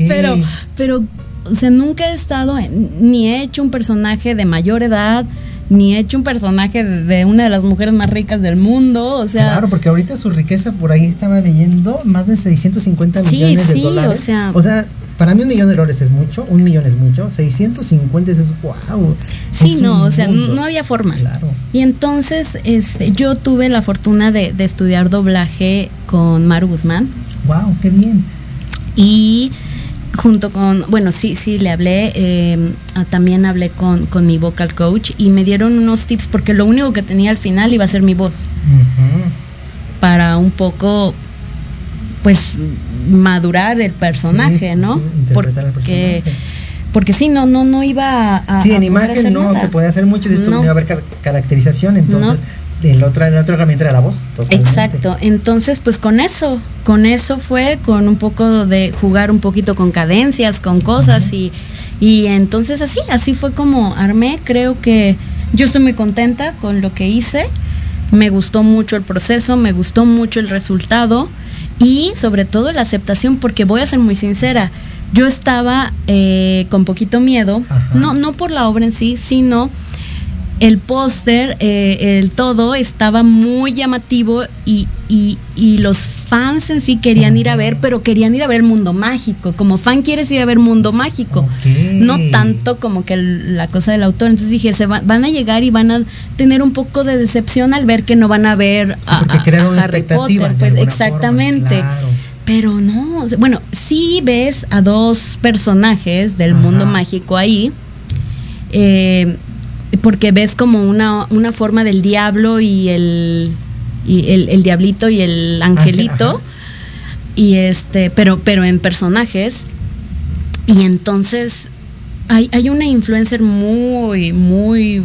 pero, pero, o sea, nunca he estado, ni he hecho un personaje de mayor edad, ni he hecho un personaje de, una de las mujeres más ricas del mundo, o sea... Claro, porque ahorita su riqueza por ahí estaba leyendo más de 650 millones de dólares. O sea, o sea, para mí un millón de dólares es mucho, un millón es mucho, 650 es wow. Sí, no, o sea, no había forma. Claro. Y entonces este, yo tuve la fortuna de, estudiar doblaje con Maru Guzmán. Wow, qué bien. Y junto con, bueno, sí, sí, le hablé, eh, también hablé con, con, mi vocal coach y me dieron unos tips porque lo único que tenía al final iba a ser mi voz. Para un poco pues madurar el personaje, ¿no? interpretar porque, el personaje. Porque sí, no, no, no iba a. Sí, en imagen no se puede hacer mucho, de esto no. iba a haber caracterización, entonces. El otro, el otro herramienta era la voz. Exacto. Entonces, pues con eso, con eso fue, con un poco de jugar un poquito con cadencias, con cosas y, y entonces así, así fue como armé. Creo que yo estoy muy contenta con lo que hice. Me gustó mucho el proceso, me gustó mucho el resultado y sobre todo la aceptación, porque voy a ser muy sincera, yo estaba eh, con poquito miedo, no, no por la obra en sí, sino el póster, eh, el todo estaba muy llamativo y, y, los fans en sí querían ir a ver, pero querían ir a ver el mundo mágico. Como fan quieres ir a ver mundo mágico, no tanto como que la cosa del autor. Entonces dije, se van a llegar y van a tener un poco de decepción al ver que no van a ver a, Harry Potter. Pues exactamente. Pero no, bueno, sí ves a dos personajes del mundo mágico ahí. Eh, porque ves como una, una forma del diablo y el, y el, diablito y el angelito. y este, pero, pero en personajes. Y entonces hay, hay, una influencer muy, muy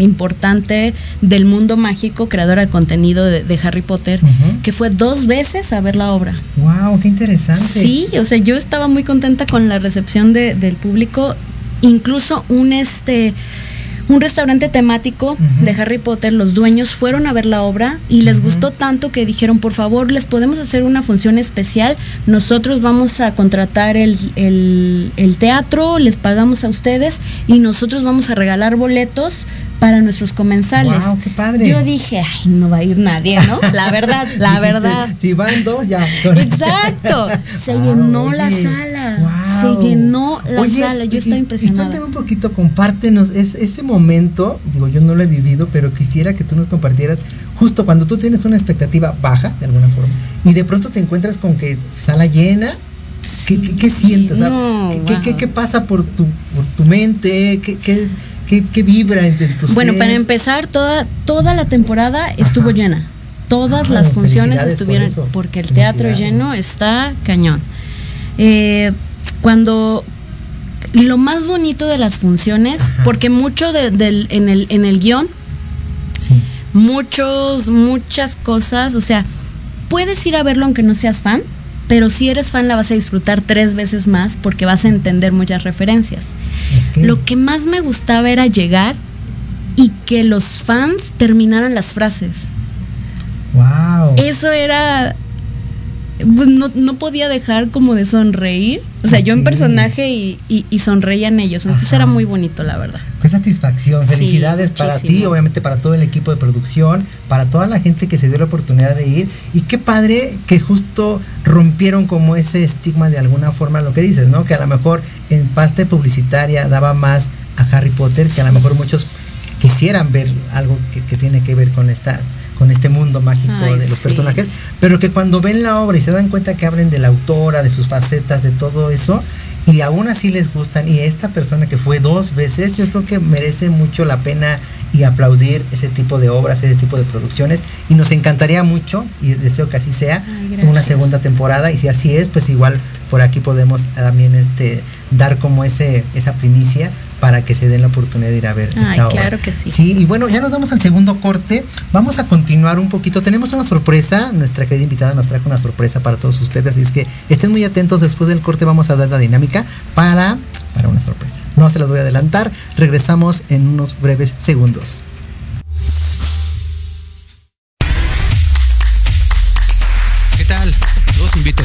importante del mundo mágico, creadora de contenido de, Harry Potter, que fue dos veces a ver la obra. ¡Wow! ¡Qué interesante! Sí, o sea, yo estaba muy contenta con la recepción de, del público. Incluso un este un restaurante temático de Harry Potter, los dueños fueron a ver la obra y les gustó tanto que dijeron, por favor, les podemos hacer una función especial, nosotros vamos a contratar el, el, teatro, les pagamos a ustedes y nosotros vamos a regalar boletos para nuestros comensales. Wow, qué padre. Yo dije, ay, no va a ir nadie, ¿no? La verdad, la verdad. Si van dos, ya. Exacto. Se llenó la sala. Se llenó la sala. Yo estoy impresionada. Y cuéntame un poquito, compártenos ese momento. Digo, yo no lo he vivido, pero quisiera que tú nos compartieras justo cuando tú tienes una expectativa baja, de alguna forma, y de pronto te encuentras con que sala llena. ¿Qué, qué, sientes? ¿qué, qué, pasa por tu, por tu mente? ¿Qué, qué, vibra en, tu Bueno, para empezar, toda, toda la temporada estuvo llena. Todas las funciones estuvieron, porque el teatro lleno está cañón. Eh, cuando lo más bonito de las funciones, porque mucho del, en, el, en el guion, muchos, muchas cosas, o sea, puedes ir a verlo aunque no seas fan, pero si eres fan la vas a disfrutar tres veces más porque vas a entender muchas referencias. Lo que más me gustaba era llegar y que los fans terminaran las frases. Wow. Eso era pues, no, podía dejar como de sonreír. O sea, yo en personaje y, y, sonreían ellos. Entonces era muy bonito, la verdad. Qué satisfacción. Felicidades para ti, obviamente para todo el equipo de producción, para toda la gente que se dio la oportunidad de ir. Y qué padre que justo rompieron como ese estigma de alguna forma, lo que dices, ¿no? Que a lo mejor en parte publicitaria daba más a Harry Potter, que a lo mejor muchos quisieran ver algo que, que tiene que ver con esta con este mundo mágico de los personajes, pero que cuando ven la obra y se dan cuenta que hablen de la autora, de sus facetas, de todo eso, y aún así les gustan, y esta persona que fue dos veces, yo creo que merece mucho la pena y aplaudir ese tipo de obras, ese tipo de producciones, y nos encantaría mucho, y deseo que así sea, una segunda temporada, y si así es, pues igual por aquí podemos también este dar como ese esa primicia para que se den la oportunidad de ir a ver esta obra. Claro que sí. Sí, y bueno, ya nos damos al segundo corte. Vamos a continuar un poquito. Tenemos una sorpresa. Nuestra querida invitada nos trajo una sorpresa para todos ustedes. Así es que estén muy atentos. Después del corte vamos a dar la dinámica para, para una sorpresa. No se las voy a adelantar. Regresamos en unos breves segundos.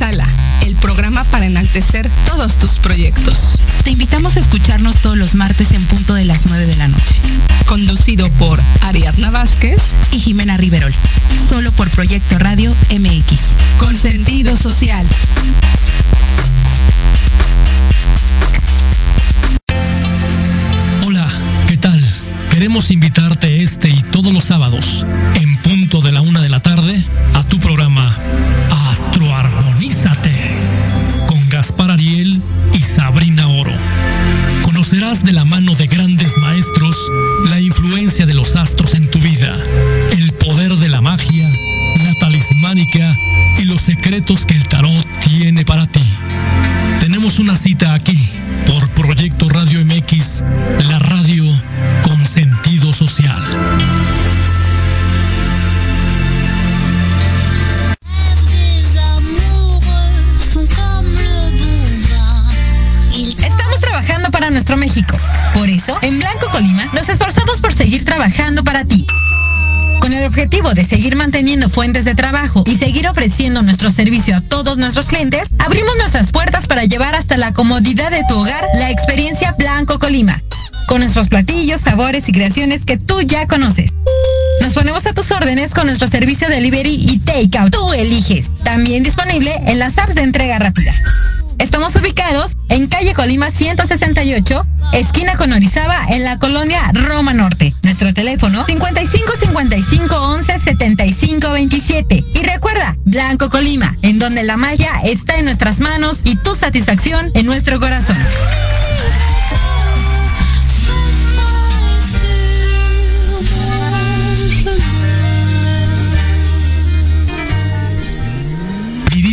Antesala, el programa para enaltecer todos tus proyectos. Te invitamos a escucharnos todos los martes en punto de las 9 de la noche. Conducido por Ariadna Vázquez y Jimena Riverol. Solo por Proyecto Radio MX. Con sentido social. queremos invitarte este y todos los sábados, en punto de la una de la tarde, a tu programa De la mano de grandes maestros la influencia de los astros en tu vida, el poder de la magia, la talismánica y los secretos que el tarot tiene para ti. Tenemos una cita aquí por Proyecto Radio MX, objetivo de seguir manteniendo fuentes de trabajo y seguir ofreciendo nuestro servicio a todos nuestros clientes, abrimos nuestras puertas para llevar hasta la comodidad de tu hogar la experiencia Blanco Colima, con nuestros platillos, sabores y creaciones que tú ya conoces. Nos ponemos a tus órdenes con nuestro servicio de delivery y takeout. Tú eliges. También disponible en las apps de entrega rápida. Estamos ubicados en calle Colima 168, esquina con Orizaba, en la colonia Roma Norte. Nuestro teléfono 55 55 11 75 27. Y recuerda, Blanco Colima, en donde la magia está en nuestras manos y tu satisfacción en nuestro corazón.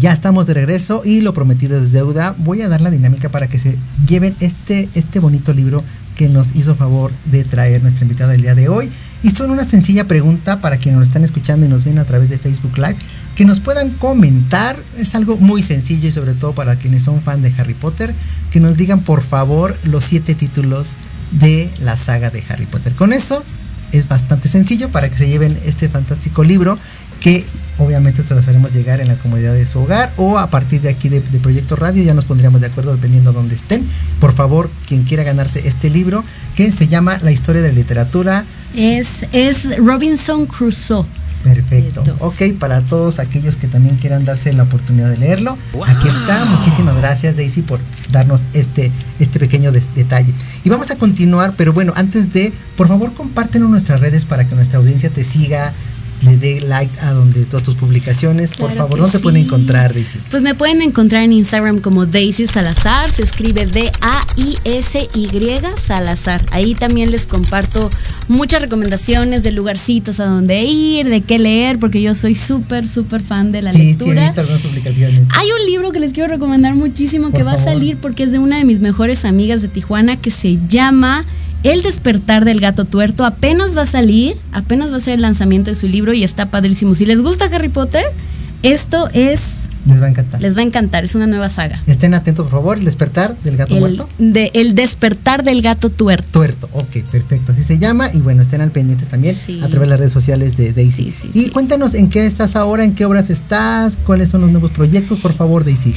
Ya estamos de regreso y lo prometido es deuda. Voy a dar la dinámica para que se lleven este, este bonito libro que nos hizo favor de traer nuestra invitada el día de hoy. Y son una sencilla pregunta para quienes nos están escuchando y nos ven a través de Facebook Live, que nos puedan comentar. Es algo muy sencillo y sobre todo para quienes son fan de Harry Potter, que nos digan por favor los siete títulos de la saga de Harry Potter. Con eso es bastante sencillo para que se lleven este fantástico libro que obviamente se los haremos llegar en la comodidad de su hogar o a partir de aquí de, Proyecto Radio ya nos pondríamos de acuerdo dependiendo de dónde estén. Por favor, quien quiera ganarse este libro que se llama La historia de la literatura. Es, es Robinson Crusoe. Perfecto. Ok, para todos aquellos que también quieran darse la oportunidad de leerlo, aquí está. Muchísimas gracias Daisy por darnos este, este pequeño detalle. Y vamos a continuar, pero bueno, antes de, por favor compártenos nuestras redes para que nuestra audiencia te siga, le dé like a donde todas tus publicaciones. Por favor, ¿dónde te pueden encontrar, Daisy? Pues me pueden encontrar en Instagram como Daisy Salazar, se escribe D-A-I-S-Y Salazar. Ahí también les comparto muchas recomendaciones de lugarcitos a donde ir, de qué leer, porque yo soy súper, súper fan de la lectura. Sí, he visto algunas publicaciones. Hay un libro que les quiero recomendar muchísimo que va a salir porque es de una de mis mejores amigas de Tijuana que se llama el despertar del gato tuerto apenas va a salir, apenas va a ser el lanzamiento de su libro y está padrísimo. Si les gusta Harry Potter, esto es... Les va a encantar. Les va a encantar, es una nueva saga. Estén atentos, por favor, el despertar del gato tuerto. De, el despertar del gato tuerto. Tuerto, ok, perfecto, así se llama. Y bueno, estén al pendiente también a través de las redes sociales de Daisy. y cuéntanos en qué estás ahora, en qué obras estás, cuáles son los nuevos proyectos, por favor, Daisy.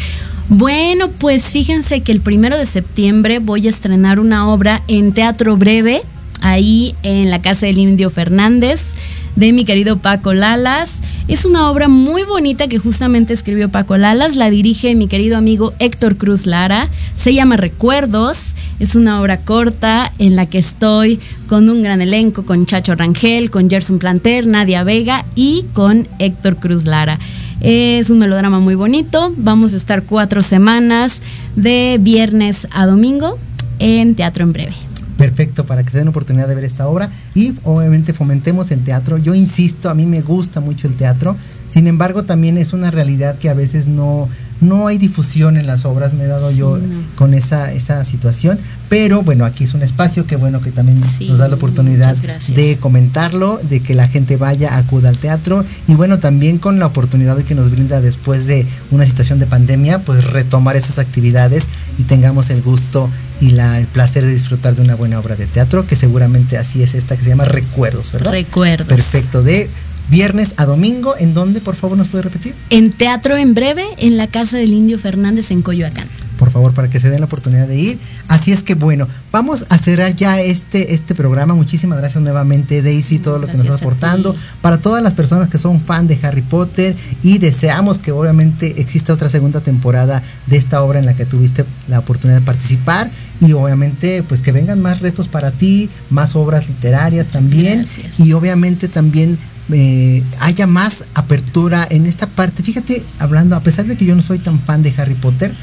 Bueno, pues fíjense que el primero de septiembre voy a estrenar una obra en Teatro Breve, ahí en la casa del Indio Fernández, de mi querido Paco Lalas. Es una obra muy bonita que justamente escribió Paco Lalas, la dirige mi querido amigo Héctor Cruz Lara, se llama Recuerdos, es una obra corta en la que estoy con un gran elenco, con Chacho Rangel, con Gerson Planter, Nadia Vega y con Héctor Cruz Lara. Es un melodrama muy bonito. Vamos a estar cuatro semanas de viernes a domingo en Teatro en Breve. Perfecto, para que se den oportunidad de ver esta obra. Y obviamente fomentemos el teatro. Yo insisto, a mí me gusta mucho el teatro. Sin embargo, también es una realidad que a veces no, no hay difusión en las obras, me he dado yo con esa, esa situación, pero bueno, aquí es un espacio que bueno que también nos da la oportunidad de comentarlo, de que la gente vaya, acuda al teatro. Y bueno, también con la oportunidad que nos brinda después de una situación de pandemia, pues retomar esas actividades y tengamos el gusto y la, el placer de disfrutar de una buena obra de teatro, que seguramente así es esta que se llama Recuerdos, ¿verdad? Recuerdos. Perfecto, de viernes a domingo. ¿En dónde, por favor, nos puede repetir? En Teatro en Breve, en la Casa del Indio Fernández en Coyoacán. Por favor, para que se den la oportunidad de ir. Así es que bueno, vamos a cerrar ya este, este programa. Muchísimas gracias nuevamente, Daisy, todo lo que nos está aportando. Para todas las personas que son fan de Harry Potter y deseamos que obviamente exista otra segunda temporada de esta obra en la que tuviste la oportunidad de participar y obviamente pues que vengan más retos para ti, más obras literarias también y obviamente también eh, haya más apertura en esta parte. Fíjate, hablando, a pesar de que yo no soy tan fan de Harry Potter,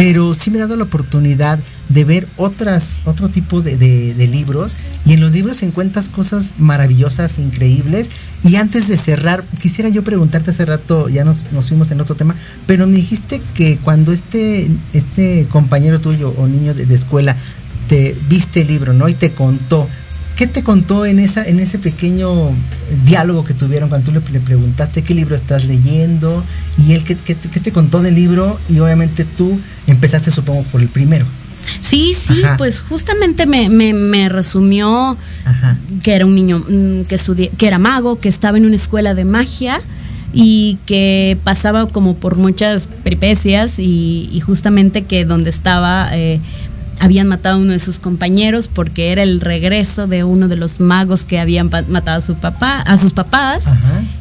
pero sí me he dado la oportunidad de ver otras, otro tipo de, libros y en los libros encuentras cosas maravillosas, increíbles. Y antes de cerrar, quisiera yo preguntarte hace rato, ya nos, nos fuimos en otro tema, pero me dijiste que cuando este, este compañero tuyo o niño de escuela te viste el libro, ¿no? Y te contó, ¿Qué te contó en, esa, en ese pequeño diálogo que tuvieron cuando tú le, preguntaste qué libro estás leyendo y él qué, te contó del libro y obviamente tú empezaste supongo por el primero? Sí, sí, pues justamente me, resumió que era un niño mm, que, que era mago, que estaba en una escuela de magia y que pasaba como por muchas peripecias y, justamente que donde estaba eh, habían matado a uno de sus compañeros porque era el regreso de uno de los magos que habían matado a su papá, a sus papás,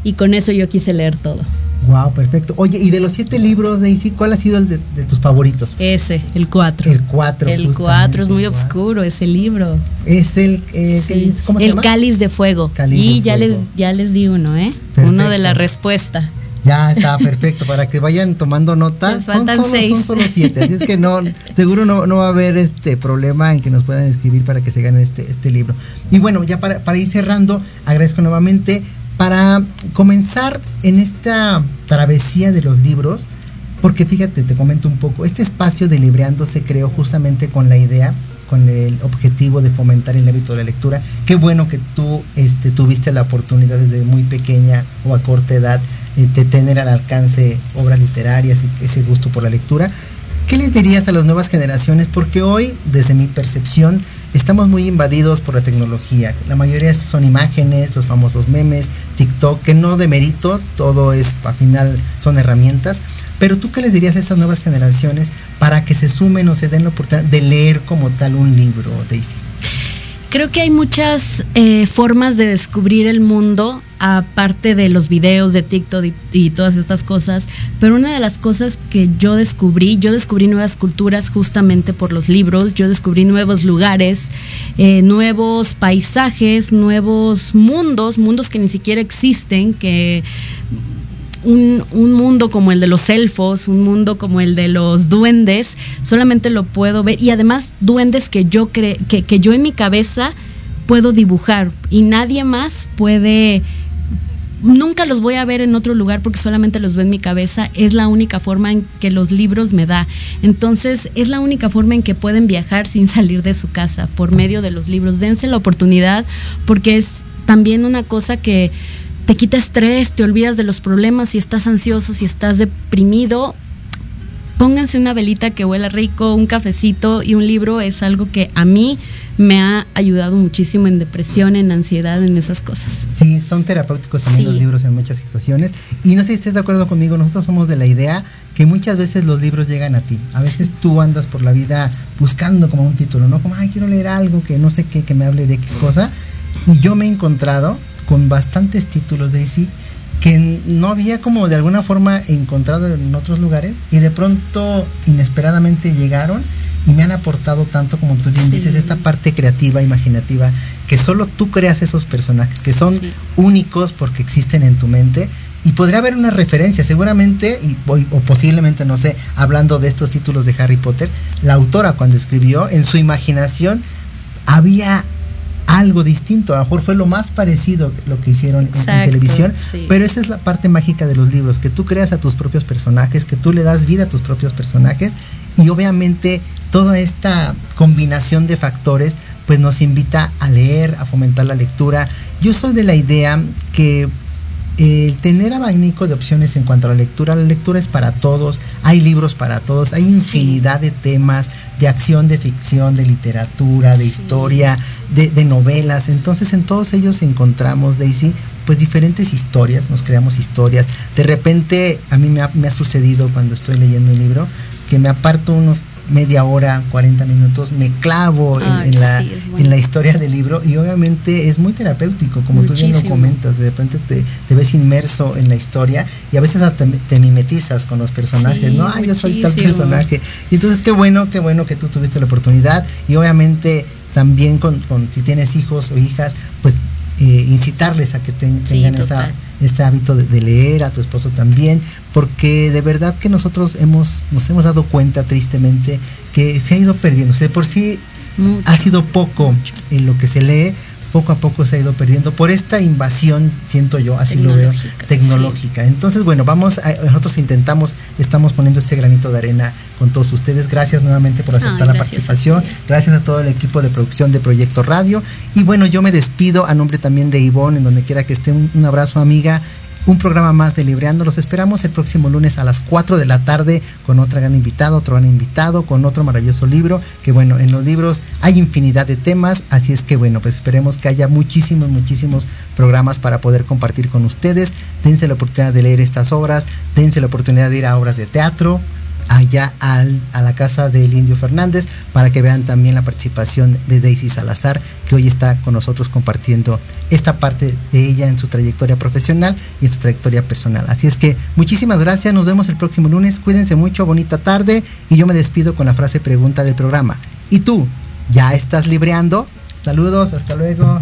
y con eso yo quise leer todo. Wow, perfecto. Oye, y de los siete libros, Daisy, ¿cuál ha sido el de, tus favoritos? Ese, el cuatro. El cuatro. El cuatro es muy oscuro ese libro. Es el, eh, ¿cómo se el cáliz de fuego. y ya les ya les di uno, ¿eh? Uno de la respuesta. Ya está perfecto, para que vayan tomando nota. Son solo, son solo siete, así es que no, seguro no, no, va a haber este problema en que nos puedan escribir para que se ganen este, este libro. Y bueno, ya para, para ir cerrando, agradezco nuevamente. Para comenzar en esta travesía de los libros, porque fíjate, te comento un poco, este espacio de Libreando se creó justamente con la idea, con el objetivo de fomentar el hábito de la lectura. Qué bueno que tú este, tuviste la oportunidad desde muy pequeña o a corta edad de tener al alcance obras literarias y ese gusto por la lectura. ¿Qué les dirías a las nuevas generaciones? Porque hoy, desde mi percepción, estamos muy invadidos por la tecnología. La mayoría son imágenes, los famosos memes, TikTok, que no de mérito, todo es, al final son herramientas. Pero tú qué les dirías a estas nuevas generaciones para que se sumen o se den la oportunidad de leer como tal un libro, Daisy? Creo que hay muchas eh, formas de descubrir el mundo, aparte de los videos de TikTok y, todas estas cosas, pero una de las cosas que yo descubrí, yo descubrí nuevas culturas justamente por los libros, yo descubrí nuevos lugares, eh, nuevos paisajes, nuevos mundos, mundos que ni siquiera existen, que un, mundo como el de los elfos, un mundo como el de los duendes, solamente lo puedo ver. Y además duendes que yo, cre que, que yo en mi cabeza puedo dibujar y nadie más puede nunca los voy a ver en otro lugar porque solamente los veo en mi cabeza. Es la única forma en que los libros me da. Entonces, es la única forma en que pueden viajar sin salir de su casa por medio de los libros. Dense la oportunidad porque es también una cosa que te quita estrés, te olvidas de los problemas, si estás ansioso, si estás deprimido, pónganse una velita que huela rico, un cafecito y un libro es algo que a mí me ha ayudado muchísimo en depresión, en ansiedad, en esas cosas. Sí, son terapéuticos también los libros en muchas situaciones. Y no sé si estés de acuerdo conmigo, nosotros somos de la idea que muchas veces los libros llegan a ti. A veces tú andas por la vida buscando como un título, ¿no? Como, ay, quiero leer algo que no sé qué, que me hable de X cosa. Y yo me he encontrado con bastantes títulos de DC que no había como de alguna forma encontrado en otros lugares y de pronto inesperadamente llegaron y me han aportado tanto como tú bien dices esta parte creativa imaginativa que solo tú creas esos personajes que son únicos porque existen en tu mente y podría haber una referencia. Seguramente y, o posiblemente no sé hablando de estos títulos de Harry Potter la autora cuando escribió en su imaginación había algo distinto. A lo mejor fue lo más parecido lo que hicieron en, televisión, pero esa es la parte mágica de los libros, que tú creas a tus propios personajes, que tú le das vida a tus propios personajes y obviamente toda esta combinación de factores pues nos invita a leer, a fomentar la lectura. Yo soy de la idea que el tener abanico de opciones en cuanto a la lectura, la lectura es para todos, hay libros para todos, hay infinidad de temas, de acción, de ficción, de literatura, de historia, de, novelas. Entonces en todos ellos encontramos, Daisy, pues diferentes historias, nos creamos historias. De repente a mí me ha, me ha sucedido cuando estoy leyendo un libro que me aparto unos media hora, 40 minutos, me clavo en, la, en la historia del libro y obviamente es muy terapéutico, como tú bien lo comentas, de repente te, ves inmerso en la historia y a veces hasta te mimetizas con los personajes, ¿no? Ah, yo soy tal personaje. Y entonces qué bueno, qué bueno que tú tuviste la oportunidad y obviamente también con, si tienes hijos o hijas, pues eh, incitarles a que tengan esa este hábito de, leer, a tu esposo también, porque de verdad que nosotros hemos, nos hemos dado cuenta tristemente que se ha ido perdiendo. O por sí ha sido poco en lo que se lee, poco a poco se ha ido perdiendo por esta invasión, siento yo, así lo veo, tecnológica. Entonces, bueno, vamos, nosotros intentamos, estamos poniendo este granito de arena con todos ustedes. Gracias nuevamente por aceptar la participación. gracias a todo el equipo de producción de Proyecto Radio. Y bueno, yo me despido a nombre también de Ivonne, en donde quiera que esté. un abrazo, amiga un programa más de Libreando. Los esperamos el próximo lunes a las 4 de la tarde con otra gran invitada, otro gran invitado, con otro maravilloso libro. Que bueno, en los libros hay infinidad de temas, así es que bueno, pues esperemos que haya muchísimos, muchísimos programas para poder compartir con ustedes. Dense la oportunidad de leer estas obras, dense la oportunidad de ir a obras de teatro, allá al, a la casa del Indio Fernández para que vean también la participación de Daisy Salazar, que hoy está con nosotros compartiendo esta parte de ella en su trayectoria profesional y en su trayectoria personal. Así es que muchísimas gracias, nos vemos el próximo lunes, cuídense mucho, bonita tarde y yo me despido con la frase pregunta del programa. ¿Y tú? ¿Ya estás libreando? Saludos, hasta luego.